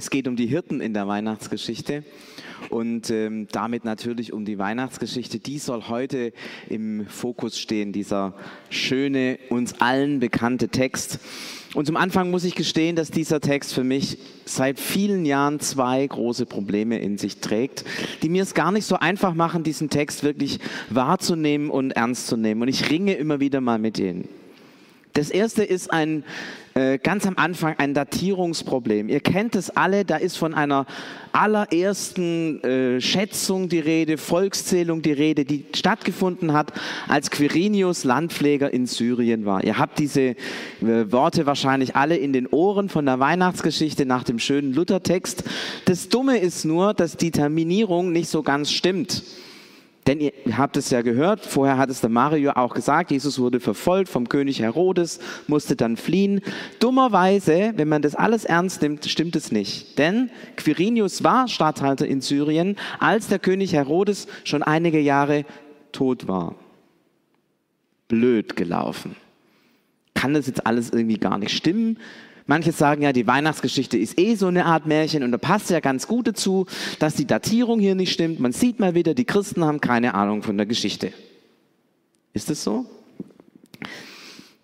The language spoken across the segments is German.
Es geht um die Hirten in der Weihnachtsgeschichte und ähm, damit natürlich um die Weihnachtsgeschichte. Die soll heute im Fokus stehen, dieser schöne, uns allen bekannte Text. Und zum Anfang muss ich gestehen, dass dieser Text für mich seit vielen Jahren zwei große Probleme in sich trägt, die mir es gar nicht so einfach machen, diesen Text wirklich wahrzunehmen und ernst zu nehmen. Und ich ringe immer wieder mal mit denen. Das erste ist ein äh, ganz am Anfang ein Datierungsproblem. Ihr kennt es alle, da ist von einer allerersten äh, Schätzung die Rede, Volkszählung die Rede, die stattgefunden hat, als Quirinius Landpfleger in Syrien war. Ihr habt diese äh, Worte wahrscheinlich alle in den Ohren von der Weihnachtsgeschichte nach dem schönen Luthertext. Das Dumme ist nur, dass die Terminierung nicht so ganz stimmt. Denn ihr habt es ja gehört, vorher hat es der Mario auch gesagt, Jesus wurde verfolgt vom König Herodes, musste dann fliehen. Dummerweise, wenn man das alles ernst nimmt, stimmt es nicht. Denn Quirinius war Statthalter in Syrien, als der König Herodes schon einige Jahre tot war. Blöd gelaufen. Kann das jetzt alles irgendwie gar nicht stimmen? Manche sagen ja, die Weihnachtsgeschichte ist eh so eine Art Märchen und da passt ja ganz gut dazu, dass die Datierung hier nicht stimmt. Man sieht mal wieder, die Christen haben keine Ahnung von der Geschichte. Ist es so?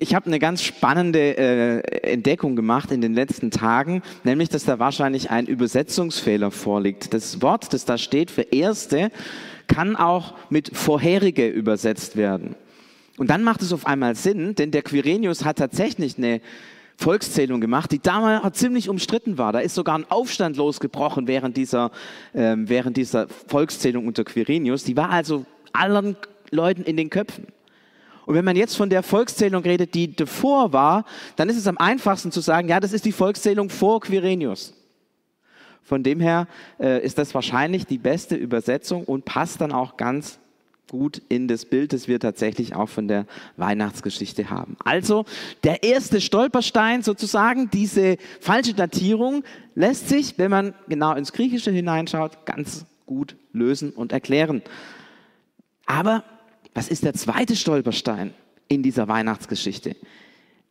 Ich habe eine ganz spannende äh, Entdeckung gemacht in den letzten Tagen, nämlich, dass da wahrscheinlich ein Übersetzungsfehler vorliegt. Das Wort, das da steht für erste, kann auch mit vorherige übersetzt werden. Und dann macht es auf einmal Sinn, denn der Quirinius hat tatsächlich eine Volkszählung gemacht, die damals ziemlich umstritten war. Da ist sogar ein Aufstand losgebrochen während dieser, ähm, während dieser Volkszählung unter Quirinius. Die war also allen Leuten in den Köpfen. Und wenn man jetzt von der Volkszählung redet, die davor war, dann ist es am einfachsten zu sagen, ja, das ist die Volkszählung vor Quirinius. Von dem her äh, ist das wahrscheinlich die beste Übersetzung und passt dann auch ganz gut in das Bild, das wir tatsächlich auch von der Weihnachtsgeschichte haben. Also der erste Stolperstein sozusagen, diese falsche Datierung, lässt sich, wenn man genau ins Griechische hineinschaut, ganz gut lösen und erklären. Aber was ist der zweite Stolperstein in dieser Weihnachtsgeschichte?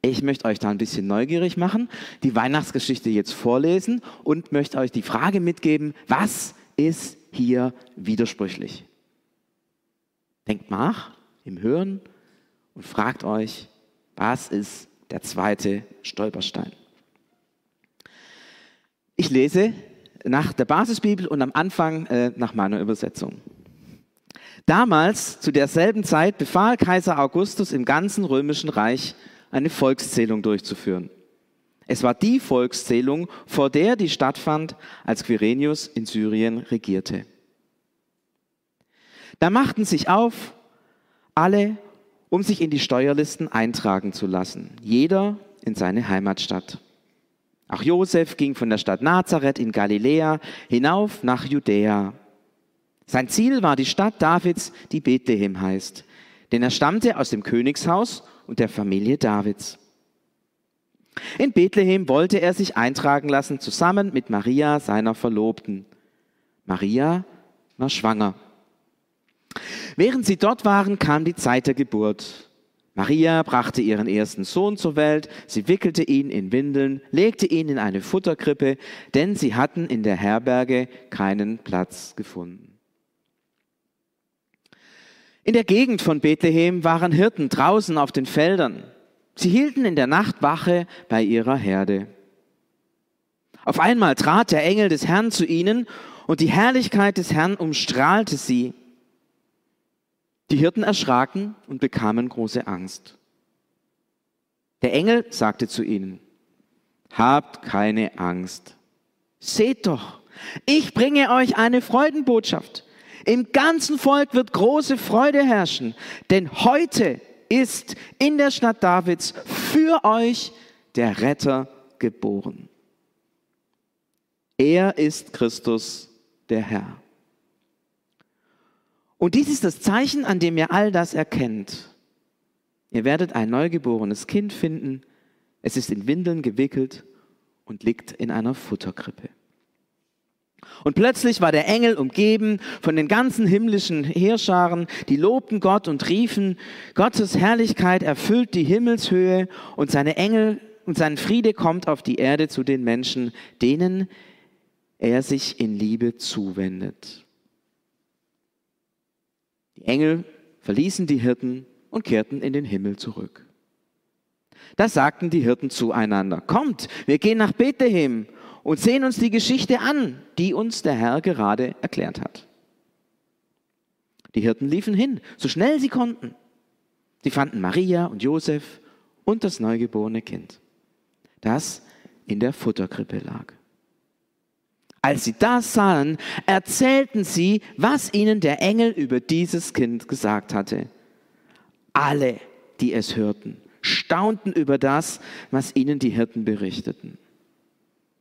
Ich möchte euch da ein bisschen neugierig machen, die Weihnachtsgeschichte jetzt vorlesen und möchte euch die Frage mitgeben, was ist hier widersprüchlich? Denkt nach im Hören und fragt euch, was ist der zweite Stolperstein? Ich lese nach der Basisbibel und am Anfang äh, nach meiner Übersetzung. Damals, zu derselben Zeit, befahl Kaiser Augustus im ganzen römischen Reich eine Volkszählung durchzuführen. Es war die Volkszählung, vor der die stattfand, als Quirinius in Syrien regierte. Da machten sich auf alle, um sich in die Steuerlisten eintragen zu lassen, jeder in seine Heimatstadt. Auch Josef ging von der Stadt Nazareth in Galiläa hinauf nach Judäa. Sein Ziel war die Stadt Davids, die Bethlehem heißt, denn er stammte aus dem Königshaus und der Familie Davids. In Bethlehem wollte er sich eintragen lassen, zusammen mit Maria, seiner Verlobten. Maria war schwanger. Während sie dort waren, kam die Zeit der Geburt. Maria brachte ihren ersten Sohn zur Welt, sie wickelte ihn in Windeln, legte ihn in eine Futterkrippe, denn sie hatten in der Herberge keinen Platz gefunden. In der Gegend von Bethlehem waren Hirten draußen auf den Feldern. Sie hielten in der Nacht Wache bei ihrer Herde. Auf einmal trat der Engel des Herrn zu ihnen und die Herrlichkeit des Herrn umstrahlte sie. Die Hirten erschraken und bekamen große Angst. Der Engel sagte zu ihnen, Habt keine Angst. Seht doch, ich bringe euch eine Freudenbotschaft. Im ganzen Volk wird große Freude herrschen, denn heute ist in der Stadt Davids für euch der Retter geboren. Er ist Christus, der Herr. Und dies ist das Zeichen, an dem ihr all das erkennt. Ihr werdet ein neugeborenes Kind finden. Es ist in Windeln gewickelt und liegt in einer Futterkrippe. Und plötzlich war der Engel umgeben von den ganzen himmlischen Heerscharen, die lobten Gott und riefen, Gottes Herrlichkeit erfüllt die Himmelshöhe und seine Engel und sein Friede kommt auf die Erde zu den Menschen, denen er sich in Liebe zuwendet. Die Engel verließen die Hirten und kehrten in den Himmel zurück. Da sagten die Hirten zueinander, kommt, wir gehen nach Bethlehem und sehen uns die Geschichte an, die uns der Herr gerade erklärt hat. Die Hirten liefen hin, so schnell sie konnten. Sie fanden Maria und Josef und das neugeborene Kind, das in der Futterkrippe lag. Als sie das sahen, erzählten sie, was ihnen der Engel über dieses Kind gesagt hatte. Alle, die es hörten, staunten über das, was ihnen die Hirten berichteten.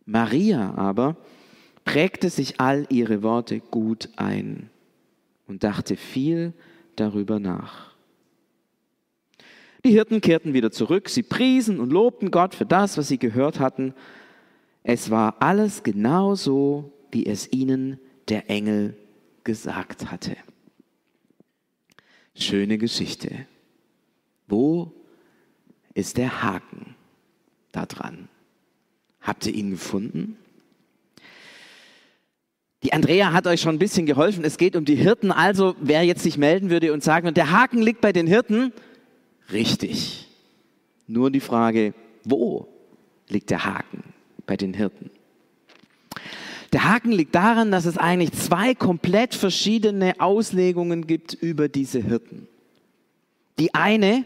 Maria aber prägte sich all ihre Worte gut ein und dachte viel darüber nach. Die Hirten kehrten wieder zurück, sie priesen und lobten Gott für das, was sie gehört hatten. Es war alles genau so, wie es ihnen der Engel gesagt hatte. Schöne Geschichte. Wo ist der Haken da dran? Habt ihr ihn gefunden? Die Andrea hat euch schon ein bisschen geholfen. Es geht um die Hirten. Also, wer jetzt sich melden würde und sagen, der Haken liegt bei den Hirten, richtig. Nur die Frage, wo liegt der Haken bei den Hirten? Der Haken liegt daran, dass es eigentlich zwei komplett verschiedene Auslegungen gibt über diese Hirten. Die eine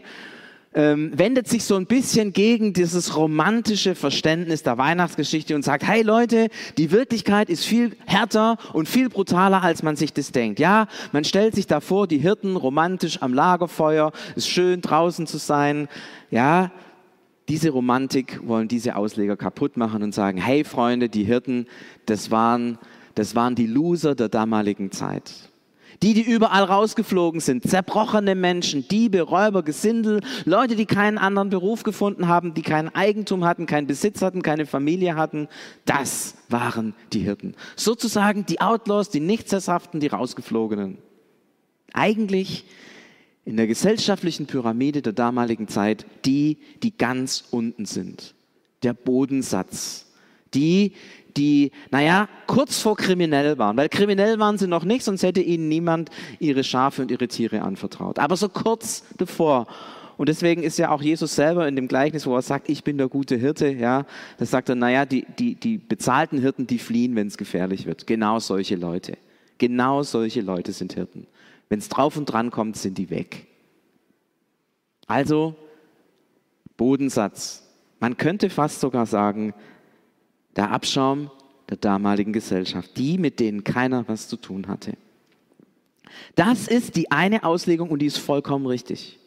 ähm, wendet sich so ein bisschen gegen dieses romantische Verständnis der Weihnachtsgeschichte und sagt, hey Leute, die Wirklichkeit ist viel härter und viel brutaler, als man sich das denkt. Ja, man stellt sich da vor, die Hirten romantisch am Lagerfeuer, ist schön draußen zu sein. Ja, diese Romantik wollen diese Ausleger kaputt machen und sagen, hey Freunde, die Hirten, das waren, das waren die Loser der damaligen Zeit. Die, die überall rausgeflogen sind, zerbrochene Menschen, Diebe, Räuber, Gesindel, Leute, die keinen anderen Beruf gefunden haben, die kein Eigentum hatten, keinen Besitz hatten, keine Familie hatten, das waren die Hirten. Sozusagen die Outlaws, die Nichtsesshaften, die rausgeflogenen. Eigentlich in der gesellschaftlichen Pyramide der damaligen Zeit die, die ganz unten sind. Der Bodensatz. Die, die, naja, kurz vor kriminell waren. Weil kriminell waren sie noch nicht, sonst hätte ihnen niemand ihre Schafe und ihre Tiere anvertraut. Aber so kurz davor. Und deswegen ist ja auch Jesus selber in dem Gleichnis, wo er sagt, ich bin der gute Hirte, ja, da sagt er, naja, die, die, die bezahlten Hirten, die fliehen, wenn es gefährlich wird. Genau solche Leute. Genau solche Leute sind Hirten. Wenn es drauf und dran kommt, sind die weg. Also, Bodensatz. Man könnte fast sogar sagen, der Abschaum der damaligen Gesellschaft, die, mit denen keiner was zu tun hatte. Das ist die eine Auslegung und die ist vollkommen richtig.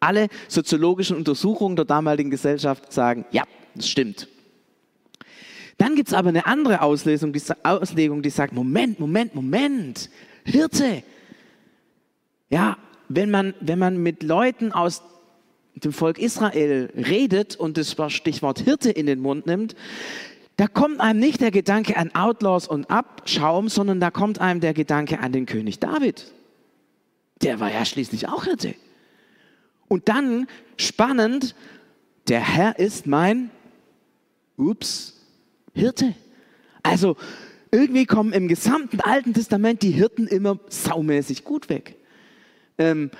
Alle soziologischen Untersuchungen der damaligen Gesellschaft sagen, ja, das stimmt. Dann gibt es aber eine andere Auslesung, die, Auslegung, die sagt, Moment, Moment, Moment, Hirte. Ja, wenn man, wenn man mit Leuten aus dem Volk Israel redet und das Stichwort Hirte in den Mund nimmt, da kommt einem nicht der Gedanke an Outlaws und Abschaum, sondern da kommt einem der Gedanke an den König David. Der war ja schließlich auch Hirte. Und dann, spannend, der Herr ist mein, ups, Hirte. Also irgendwie kommen im gesamten Alten Testament die Hirten immer saumäßig gut weg. Ähm,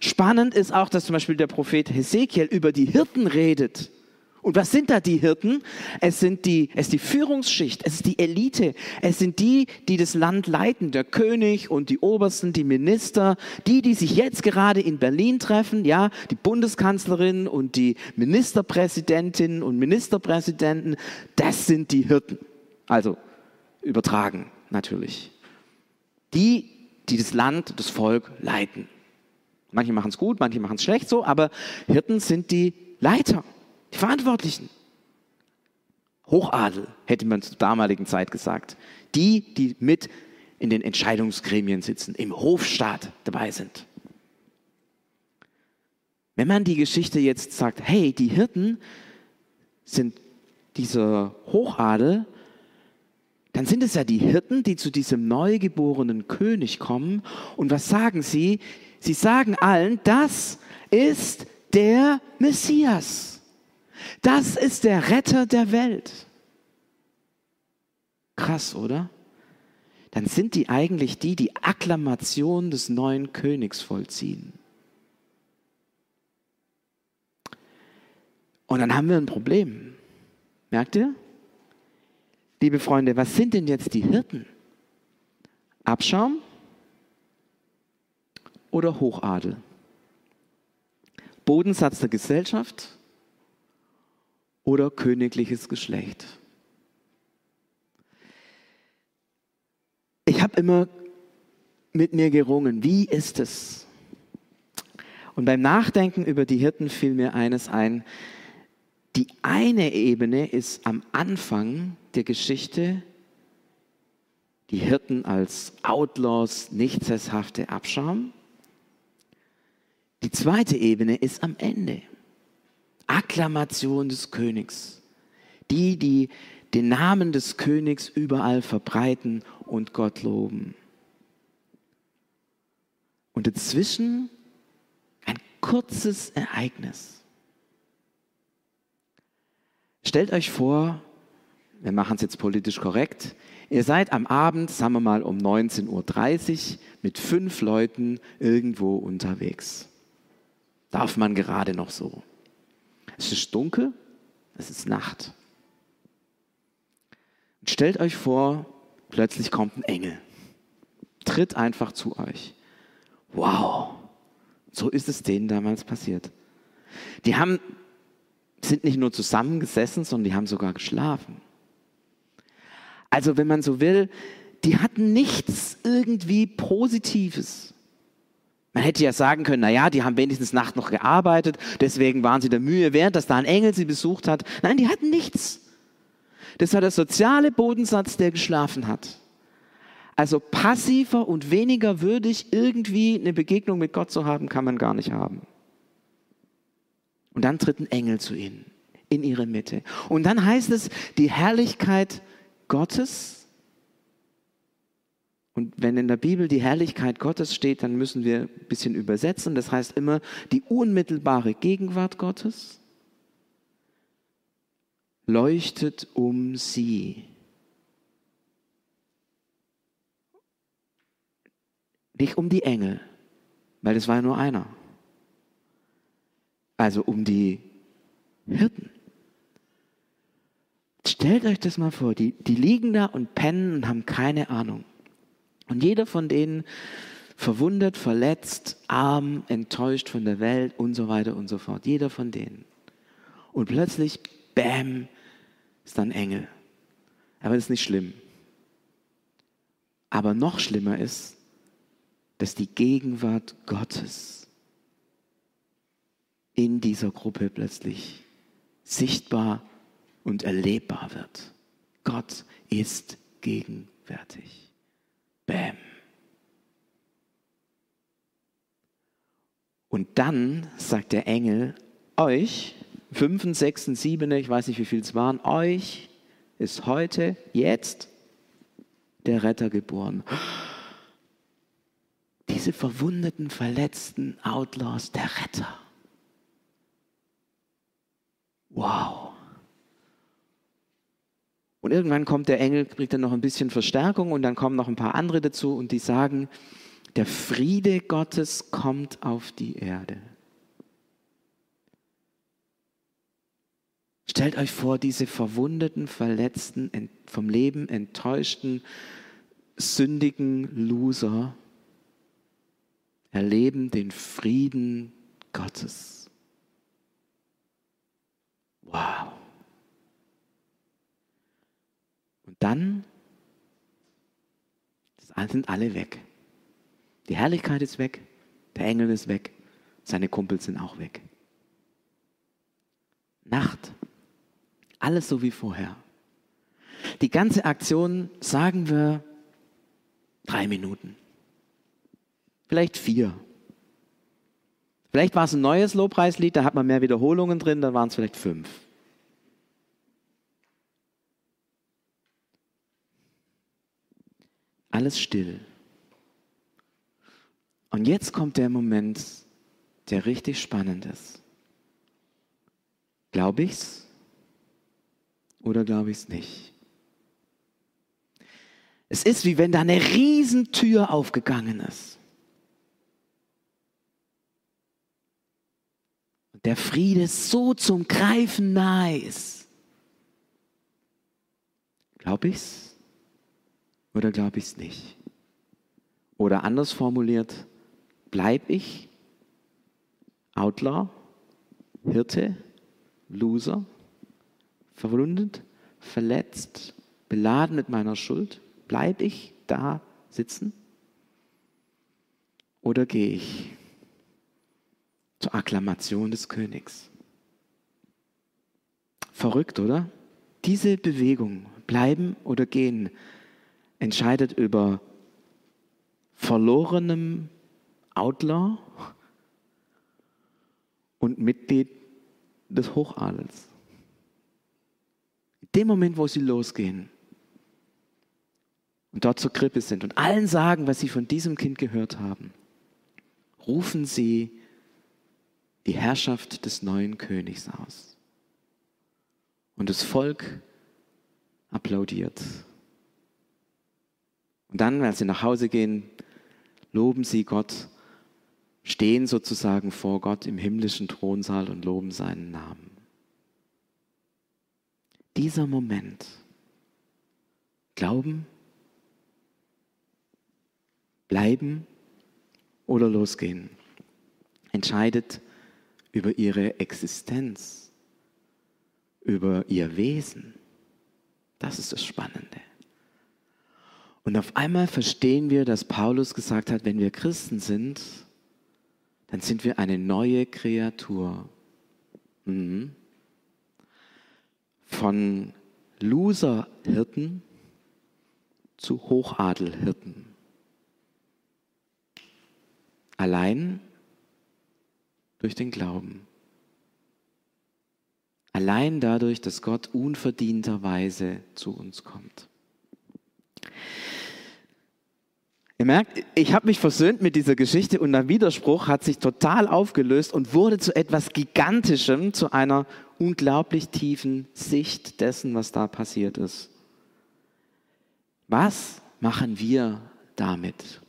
spannend ist auch, dass zum Beispiel der Prophet Hesekiel über die Hirten redet. Und was sind da die Hirten? Es sind die, es ist die Führungsschicht, es ist die Elite, es sind die, die das Land leiten, der König und die Obersten, die Minister, die, die sich jetzt gerade in Berlin treffen, ja, die Bundeskanzlerin und die Ministerpräsidentinnen und Ministerpräsidenten, das sind die Hirten. Also übertragen natürlich. Die, die das Land, das Volk leiten. Manche machen es gut, manche machen es schlecht so, aber Hirten sind die Leiter. Die Verantwortlichen. Hochadel, hätte man zur damaligen Zeit gesagt. Die, die mit in den Entscheidungsgremien sitzen, im Hofstaat dabei sind. Wenn man die Geschichte jetzt sagt, hey, die Hirten sind dieser Hochadel, dann sind es ja die Hirten, die zu diesem neugeborenen König kommen. Und was sagen sie? Sie sagen allen, das ist der Messias. Das ist der Retter der Welt. Krass. oder? Dann sind die eigentlich die, die Akklamation des neuen Königs vollziehen. Und dann haben wir ein Problem. Merkt ihr? Liebe Freunde, was sind denn jetzt die Hirten? Abschaum oder Hochadel? Bodensatz der Gesellschaft oder königliches Geschlecht? Ich habe immer mit mir gerungen, wie ist es? Und beim Nachdenken über die Hirten fiel mir eines ein. Die eine Ebene ist am Anfang der Geschichte die Hirten als Outlaws, nicht sesshafte Abschaum. Die zweite Ebene ist am Ende. Akklamation des Königs. Die, die den Namen des Königs überall verbreiten und Gott loben. Und dazwischen ein kurzes Ereignis. Stellt euch vor, wir machen es jetzt politisch korrekt, ihr seid am Abend, sagen wir mal um 19.30 Uhr, mit fünf Leuten irgendwo unterwegs. Darf man gerade noch so. Es ist dunkel, es ist Nacht. Und stellt euch vor, plötzlich kommt ein Engel, tritt einfach zu euch. Wow, so ist es denen damals passiert. Die haben, sind nicht nur zusammengesessen, sondern die haben sogar geschlafen. Also wenn man so will, die hatten nichts irgendwie Positives. Man hätte ja sagen können, na ja, die haben wenigstens Nacht noch gearbeitet, deswegen waren sie der Mühe wert, dass da ein Engel sie besucht hat. Nein, die hatten nichts. Das war der soziale Bodensatz, der geschlafen hat. Also passiver und weniger würdig irgendwie eine Begegnung mit Gott zu haben, kann man gar nicht haben. Und dann tritt ein Engel zu ihnen, in ihre Mitte. Und dann heißt es, die Herrlichkeit Gottes. Und wenn in der Bibel die Herrlichkeit Gottes steht, dann müssen wir ein bisschen übersetzen. Das heißt immer die unmittelbare Gegenwart Gottes leuchtet um sie. Nicht um die Engel, weil es war ja nur einer. Also um die Hirten. Stellt euch das mal vor, die, die liegen da und pennen und haben keine Ahnung. Und jeder von denen verwundet, verletzt, arm, enttäuscht von der Welt und so weiter und so fort. Jeder von denen. Und plötzlich, bam, ist dann Engel. Aber das ist nicht schlimm. Aber noch schlimmer ist, dass die Gegenwart Gottes in dieser Gruppe plötzlich sichtbar und erlebbar wird. Gott ist gegenwärtig. Bäm. Und dann sagt der Engel, euch, fünf, sechs, sieben, ich weiß nicht, wie viel es waren, euch ist heute, jetzt, der Retter geboren. Diese verwundeten, verletzten Outlaws, der Retter. Wow. Und irgendwann kommt der Engel, kriegt dann noch ein bisschen Verstärkung und dann kommen noch ein paar andere dazu und die sagen, der Friede Gottes kommt auf die Erde. Stellt euch vor, diese verwundeten, verletzten, vom Leben enttäuschten, sündigen Loser erleben den Frieden Gottes. Wow. Und dann sind alle weg. Die Herrlichkeit ist weg, der Engel ist weg, seine Kumpels sind auch weg. Nacht. Alles so wie vorher. Die ganze Aktion, sagen wir, drei Minuten. Vielleicht vier. Vielleicht war es ein neues Lobpreislied, da hat man mehr Wiederholungen drin, dann waren es vielleicht fünf. Alles still. Und jetzt kommt der Moment, der richtig spannend ist. Glaube ich's oder glaube ich's nicht? Es ist wie wenn da eine Riesentür aufgegangen ist. Und der Friede so zum Greifen nahe ist. Glaube ich's oder glaube ich's nicht? Oder anders formuliert, bleib ich Outlaw, Hirte, Loser, verwundet, verletzt, beladen mit meiner Schuld? Bleibe ich da sitzen? Oder gehe ich zur Akklamation des Königs? Verrückt, oder? Diese Bewegung, bleiben oder gehen, entscheidet über verlorenem Outlaw und Mitglied des Hochadels. In dem Moment, wo sie losgehen und dort zur Krippe sind und allen sagen, was sie von diesem Kind gehört haben, rufen sie die Herrschaft des neuen Königs aus. Und das Volk applaudiert. Und dann, als sie nach Hause gehen, loben sie Gott stehen sozusagen vor Gott im himmlischen Thronsaal und loben seinen Namen. Dieser Moment, glauben, bleiben oder losgehen, entscheidet über ihre Existenz, über ihr Wesen. Das ist das Spannende. Und auf einmal verstehen wir, dass Paulus gesagt hat, wenn wir Christen sind, dann sind wir eine neue Kreatur. Mhm. Von Loser-Hirten zu Hochadel-Hirten. Allein durch den Glauben. Allein dadurch, dass Gott unverdienterweise zu uns kommt. Ihr merkt, ich habe mich versöhnt mit dieser Geschichte und der Widerspruch hat sich total aufgelöst und wurde zu etwas Gigantischem, zu einer unglaublich tiefen Sicht dessen, was da passiert ist. Was machen wir damit?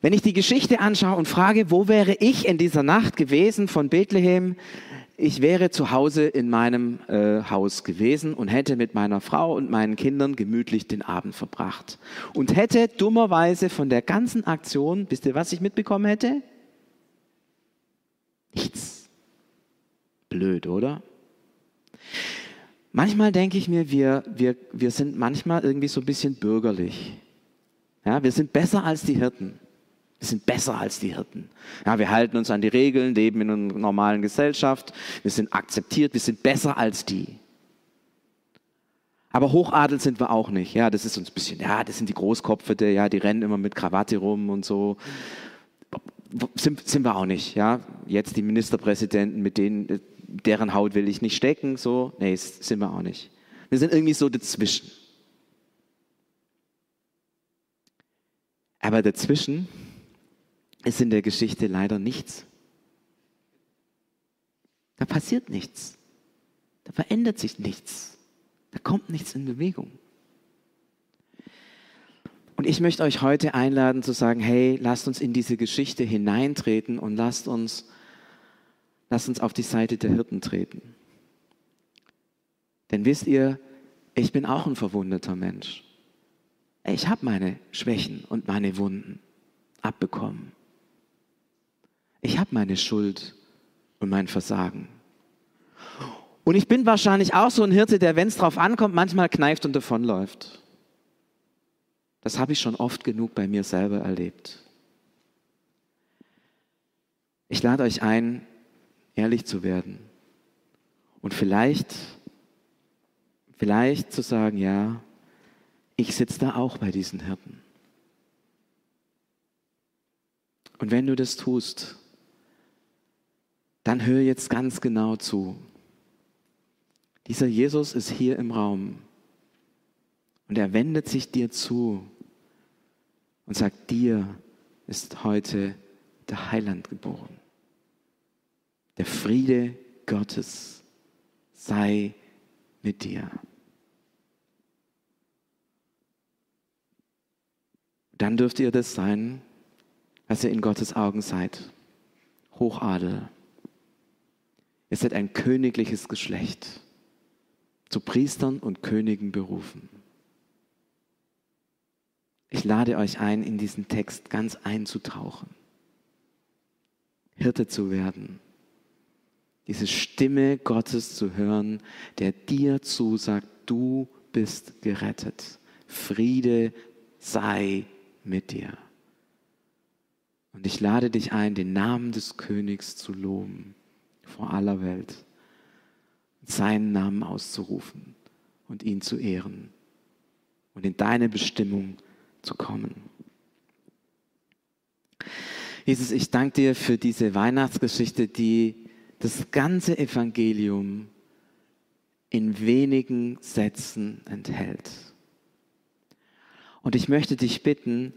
Wenn ich die Geschichte anschaue und frage, wo wäre ich in dieser Nacht gewesen von Bethlehem ich wäre zu Hause in meinem äh, Haus gewesen und hätte mit meiner Frau und meinen Kindern gemütlich den Abend verbracht. Und hätte dummerweise von der ganzen Aktion, wisst ihr, was ich mitbekommen hätte? Nichts. Blöd, oder? Manchmal denke ich mir, wir, wir, wir sind manchmal irgendwie so ein bisschen bürgerlich. Ja, wir sind besser als die Hirten. Wir sind besser als die Hirten. Ja, wir halten uns an die Regeln, leben in einer normalen Gesellschaft. Wir sind akzeptiert, wir sind besser als die. Aber Hochadel sind wir auch nicht. Ja, das ist uns ein bisschen, ja, das sind die Großkopfete, ja, die rennen immer mit Krawatte rum und so. Sind, sind wir auch nicht. Ja, jetzt die Ministerpräsidenten, mit denen, deren Haut will ich nicht stecken, so. Nee, sind wir auch nicht. Wir sind irgendwie so dazwischen. Aber dazwischen ist in der Geschichte leider nichts. Da passiert nichts. Da verändert sich nichts. Da kommt nichts in Bewegung. Und ich möchte euch heute einladen zu sagen, hey, lasst uns in diese Geschichte hineintreten und lasst uns, lasst uns auf die Seite der Hirten treten. Denn wisst ihr, ich bin auch ein verwundeter Mensch. Ich habe meine Schwächen und meine Wunden abbekommen. Ich habe meine Schuld und mein Versagen. Und ich bin wahrscheinlich auch so ein Hirte, der, wenn es drauf ankommt, manchmal kneift und davonläuft. Das habe ich schon oft genug bei mir selber erlebt. Ich lade euch ein, ehrlich zu werden und vielleicht, vielleicht zu sagen, ja, ich sitze da auch bei diesen Hirten. Und wenn du das tust, dann hör jetzt ganz genau zu. Dieser Jesus ist hier im Raum und er wendet sich dir zu und sagt, dir ist heute der Heiland geboren. Der Friede Gottes sei mit dir. Dann dürft ihr das sein, was ihr in Gottes Augen seid. Hochadel. Ihr seid ein königliches Geschlecht, zu Priestern und Königen berufen. Ich lade euch ein, in diesen Text ganz einzutauchen, Hirte zu werden, diese Stimme Gottes zu hören, der dir zusagt, du bist gerettet. Friede sei mit dir. Und ich lade dich ein, den Namen des Königs zu loben vor aller Welt, seinen Namen auszurufen und ihn zu ehren und in deine Bestimmung zu kommen. Jesus, ich danke dir für diese Weihnachtsgeschichte, die das ganze Evangelium in wenigen Sätzen enthält. Und ich möchte dich bitten,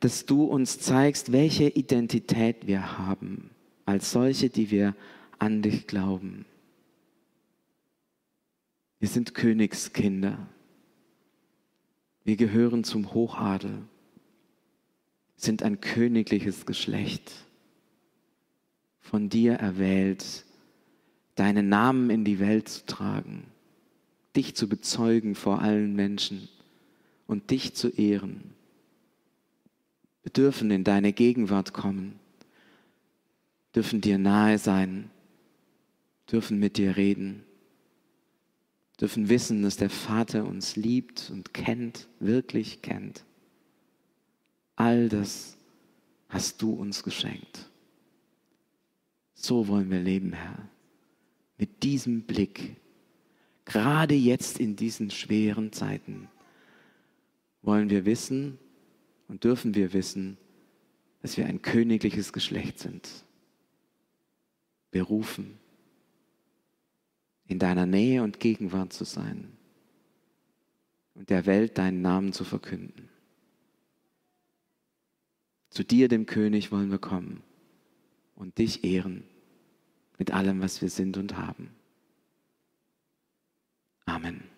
dass du uns zeigst, welche Identität wir haben, als solche, die wir an dich glauben. Wir sind Königskinder. Wir gehören zum Hochadel, sind ein königliches Geschlecht, von dir erwählt, deinen Namen in die Welt zu tragen, dich zu bezeugen vor allen Menschen und dich zu ehren. Wir dürfen in deine Gegenwart kommen, dürfen dir nahe sein, dürfen mit dir reden, dürfen wissen, dass der Vater uns liebt und kennt, wirklich kennt. All das hast du uns geschenkt. So wollen wir leben, Herr. Mit diesem Blick, gerade jetzt in diesen schweren Zeiten, wollen wir wissen und dürfen wir wissen, dass wir ein königliches Geschlecht sind. Berufen, in deiner Nähe und Gegenwart zu sein und der Welt deinen Namen zu verkünden. Zu dir, dem König, wollen wir kommen und dich ehren mit allem, was wir sind und haben. Amen.